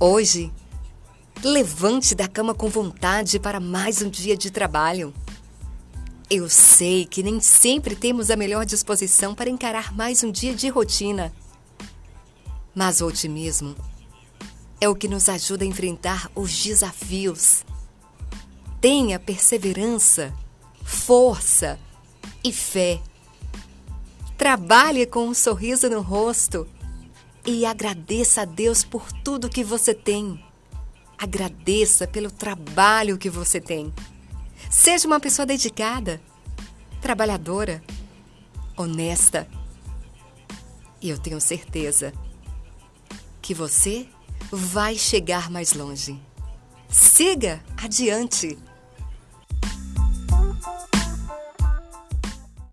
Hoje, levante da cama com vontade para mais um dia de trabalho. Eu sei que nem sempre temos a melhor disposição para encarar mais um dia de rotina. Mas o otimismo é o que nos ajuda a enfrentar os desafios. Tenha perseverança, força e fé. Trabalhe com um sorriso no rosto e agradeça a Deus por tudo que você tem. Agradeça pelo trabalho que você tem. Seja uma pessoa dedicada, trabalhadora, honesta. E eu tenho certeza que você vai chegar mais longe. Siga adiante.